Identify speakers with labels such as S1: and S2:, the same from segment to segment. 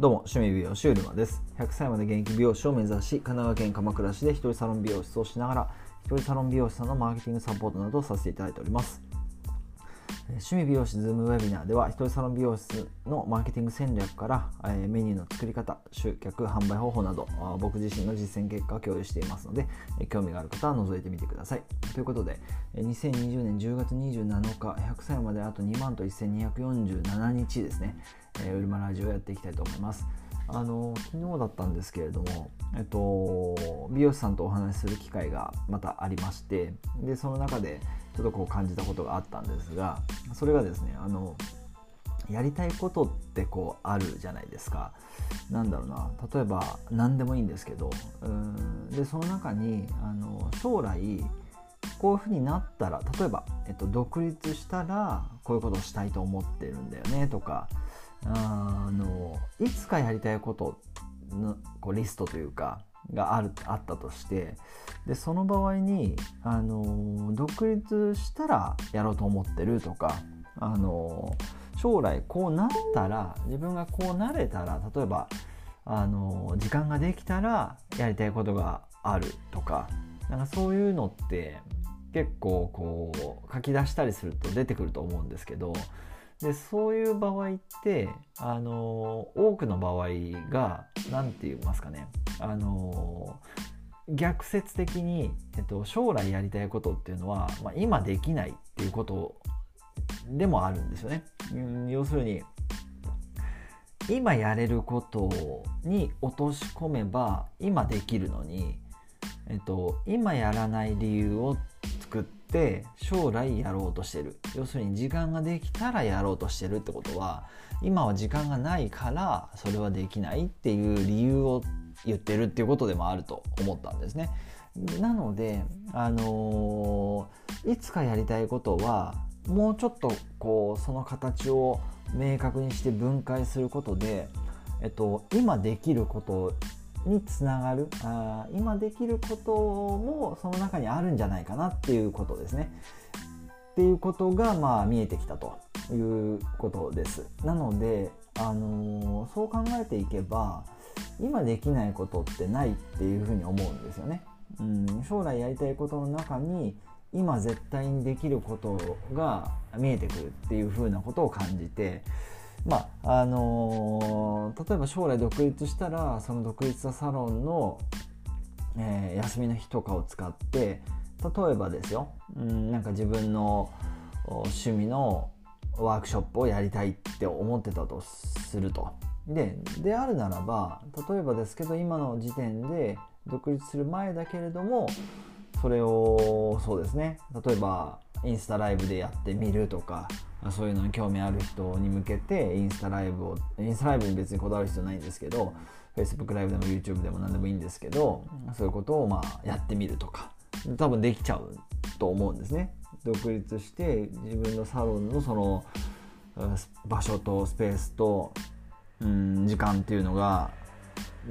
S1: どうも、趣味美容師うるまです。100歳まで現役美容師を目指し、神奈川県鎌倉市で一人サロン美容室をしながら、一人サロン美容師さんのマーケティングサポートなどをさせていただいております。趣味美容師ズームウェビナーでは、一人サロン美容室のマーケティング戦略から、えメニューの作り方、集客、販売方法など、僕自身の実践結果を共有していますので、興味がある方は覗いてみてください。ということで、2020年10月27日、100歳まであと2万と1247日ですね、ウルマラジオをやっていきたいと思います。あの昨日だったんですけれども、えっと、美容師さんとお話しする機会がまたありましてでその中でちょっとこう感じたことがあったんですがそれがですねあのやりたいことってこうあるじゃないですか。なんだろうな例えば何でもいいんですけどうんでその中にあの将来こういうふうになったら例えば、えっと、独立したらこういうことをしたいと思ってるんだよねとかあのいつかやりたいことのこうリストというかがあるあったとしてでその場合にあの独立したらやろうと思ってるとかあの将来こうなったら自分がこうなれたら例えばあの時間ができたらやりたいことがあるとかなんかそういうのって結構こう書き出したりすると出てくると思うんですけどでそういう場合ってあの多くの場合が何て言いますかねあの逆説的に、えっと、将来やりたいことっていうのは、まあ、今できないっていうことでもあるんですよね。うん要するに今やれることに落とし込めば今できるのに、えっと、今やらない理由を作っって将来やろうとしてる要するに時間ができたらやろうとしてるってことは今は時間がないからそれはできないっていう理由を言ってるっていうことでもあると思ったんですね。なので、あのー、いつかやりたいことはもうちょっとこうその形を明確にして分解することで、えっと、今できることにつながるあ今できることもその中にあるんじゃないかなっていうことですね。っていうことがまあ見えてきたということです。なので、あのー、そう考えていけば今できないことってないっていうふうに思うんですよね。うん、将来やりたいことの中に今絶対にできることが見えてくるっていうふうなことを感じてまああのー、例えば将来独立したらその独立したサロンの、えー、休みの日とかを使って例えばですよ、うん、なんか自分の趣味のワークショップをやりたいって思ってたとすると。でであるならば例えばですけど今の時点で独立する前だけれどもそれをそうですね例えばインスタライブでやってみるとかそういうのに興味ある人に向けてインスタライブをインスタライブに別にこだわる必要ないんですけど Facebook ライブでも YouTube でも何でもいいんですけどそういうことをまあやってみるとか多分できちゃうと思うんですね。独立して自分のサロンのその場所とスペースとうん時間っていうのが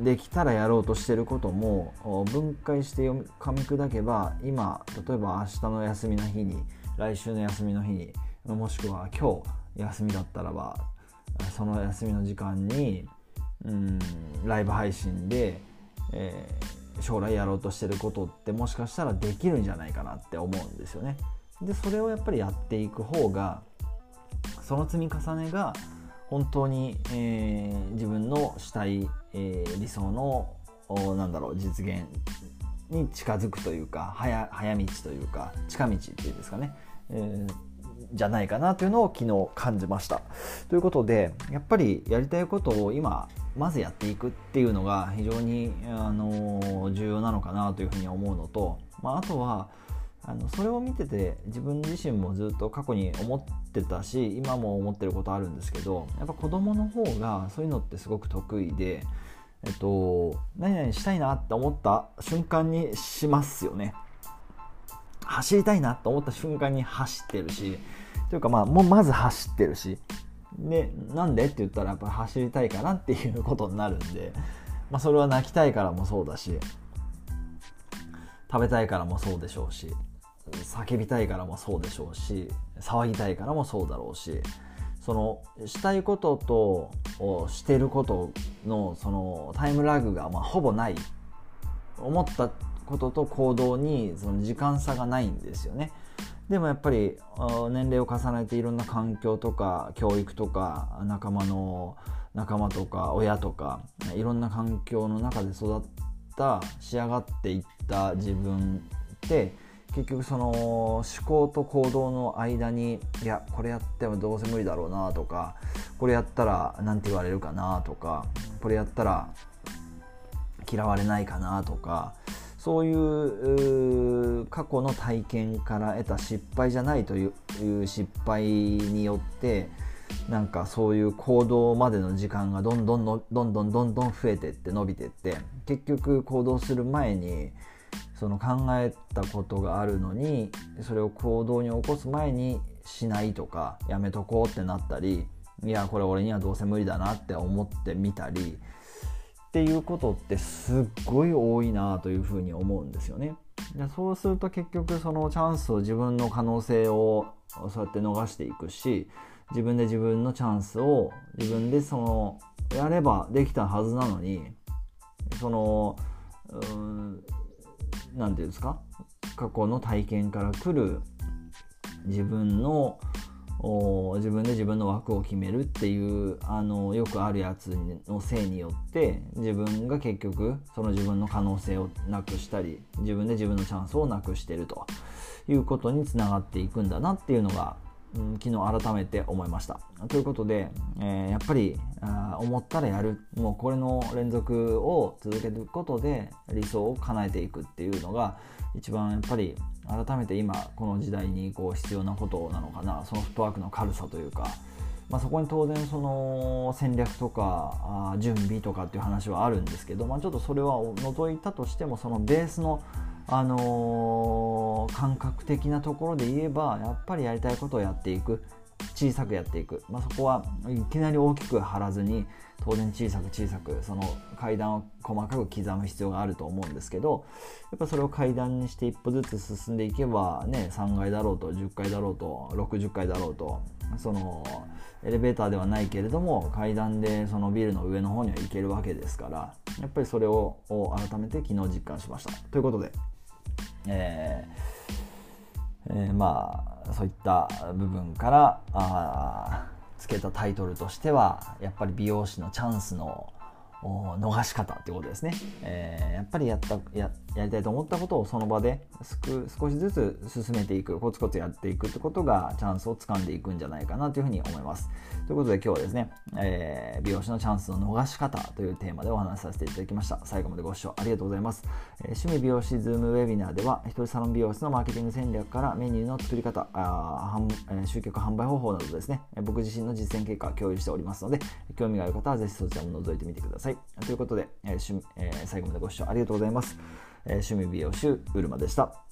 S1: できたらやろうとしてることも分解して噛み砕けば今例えば明日の休みの日に来週の休みの日にもしくは今日休みだったらばその休みの時間にうんライブ配信で、えー、将来やろうとしてることってもしかしたらできるんじゃないかなって思うんですよね。でそれをやっぱりやっていく方がその積み重ねが本当に、えー、自分のしたい、えー、理想のなんだろう実現に近づくというか早早道というか近道っていうんですかね、えー、じゃないかなというのを昨日感じました。ということでやっぱりやりたいことを今まずやっていくっていうのが非常に、あの重要なのかなというふうに思うのと、まあ、あとはあのそれを見てて自分自身もずっと過去に思ってたし今も思ってることあるんですけどやっぱ子供の方がそういうのってすごく得意で、えっと、何々したいなって思った瞬間にしますよね。走りたいなと思った瞬間に走ってるしというかまあもうまず走ってるしでなんでって言ったらやっぱ走りたいかなっていうことになるんで、まあ、それは泣きたいからもそうだし食べたいからもそうでしょうし叫びたいからもそうでしょうし騒ぎたいからもそうだろうしそのしたいこととしてることのそのタイムラグがまあほぼない思ったことと行動にその時間差がないんですよね。でもやっぱり年齢を重ねていろんな環境とか教育とか仲間の仲間とか親とかいろんな環境の中で育った仕上がっていった自分って結局その思考と行動の間にいやこれやってもどうせ無理だろうなとかこれやったら何て言われるかなとかこれやったら嫌われないかなとかそういう過去の体験から得た失敗じゃないという失敗によってなんかそういう行動までの時間がどんどんどんどんどんどん増えてって伸びてって結局行動する前にその考えたことがあるのにそれを行動に起こす前にしないとかやめとこうってなったりいやこれ俺にはどうせ無理だなって思ってみたりっていうことってすっごい多いなというふうに思うんですよね。でそうすると結局そのチャンスを自分の可能性をそうやって逃していくし自分で自分のチャンスを自分でそのやればできたはずなのにその何て言うんですか？過去の体験から来る自分の自分で自分の枠を決めるっていうあのよくあるやつのせいによって自分が結局その自分の可能性をなくしたり自分で自分のチャンスをなくしてるということにつながっていくんだなっていうのが、昨日改めて思いました。ということで、えー、やっぱりあ思ったらやる。もうこれの連続を続けることで理想を叶えていくっていうのが一番やっぱり改めて今この時代にこう必要なことなのかな。そのフットワークの軽さというか、まあ、そこに当然その戦略とか準備とかっていう話はあるんですけど、まあ、ちょっとそれは除いたとしてもそのベースのあのー、感覚的なところで言えばやっぱりやりたいことをやっていく。小さくやっていく、まあ、そこはいきなり大きく張らずに当然小さく小さくその階段を細かく刻む必要があると思うんですけどやっぱそれを階段にして一歩ずつ進んでいけばね3階だろうと10階だろうと60階だろうとそのエレベーターではないけれども階段でそのビルの上の方には行けるわけですからやっぱりそれを改めて昨日実感しました。ということで、えーえー、まあそういった部分からあつけたタイトルとしてはやっぱり美容師のチャンスの逃し方ってことですね、えー、やっぱりやったややりたいと思ったことをその場ですく少しずつ進めていくコツコツやっていくってことがチャンスをつかんでいくんじゃないかなというふうに思います。ということで今日はですね、えー、美容師のチャンスの逃し方というテーマでお話しさせていただきました。最後までご視聴ありがとうございます、えー、趣味美容師ズームウェビナーでは一人サロン美容室のマーケティング戦略からメニューの作り方あ、えー、集客販売方法などですね。僕自身の実践結果を共有しておりますので興味がある方はぜひそちらも覗いてみてください。さいということで、えーえー、最後までご視聴ありがとうございます。えー、趣味美容師うるまでした。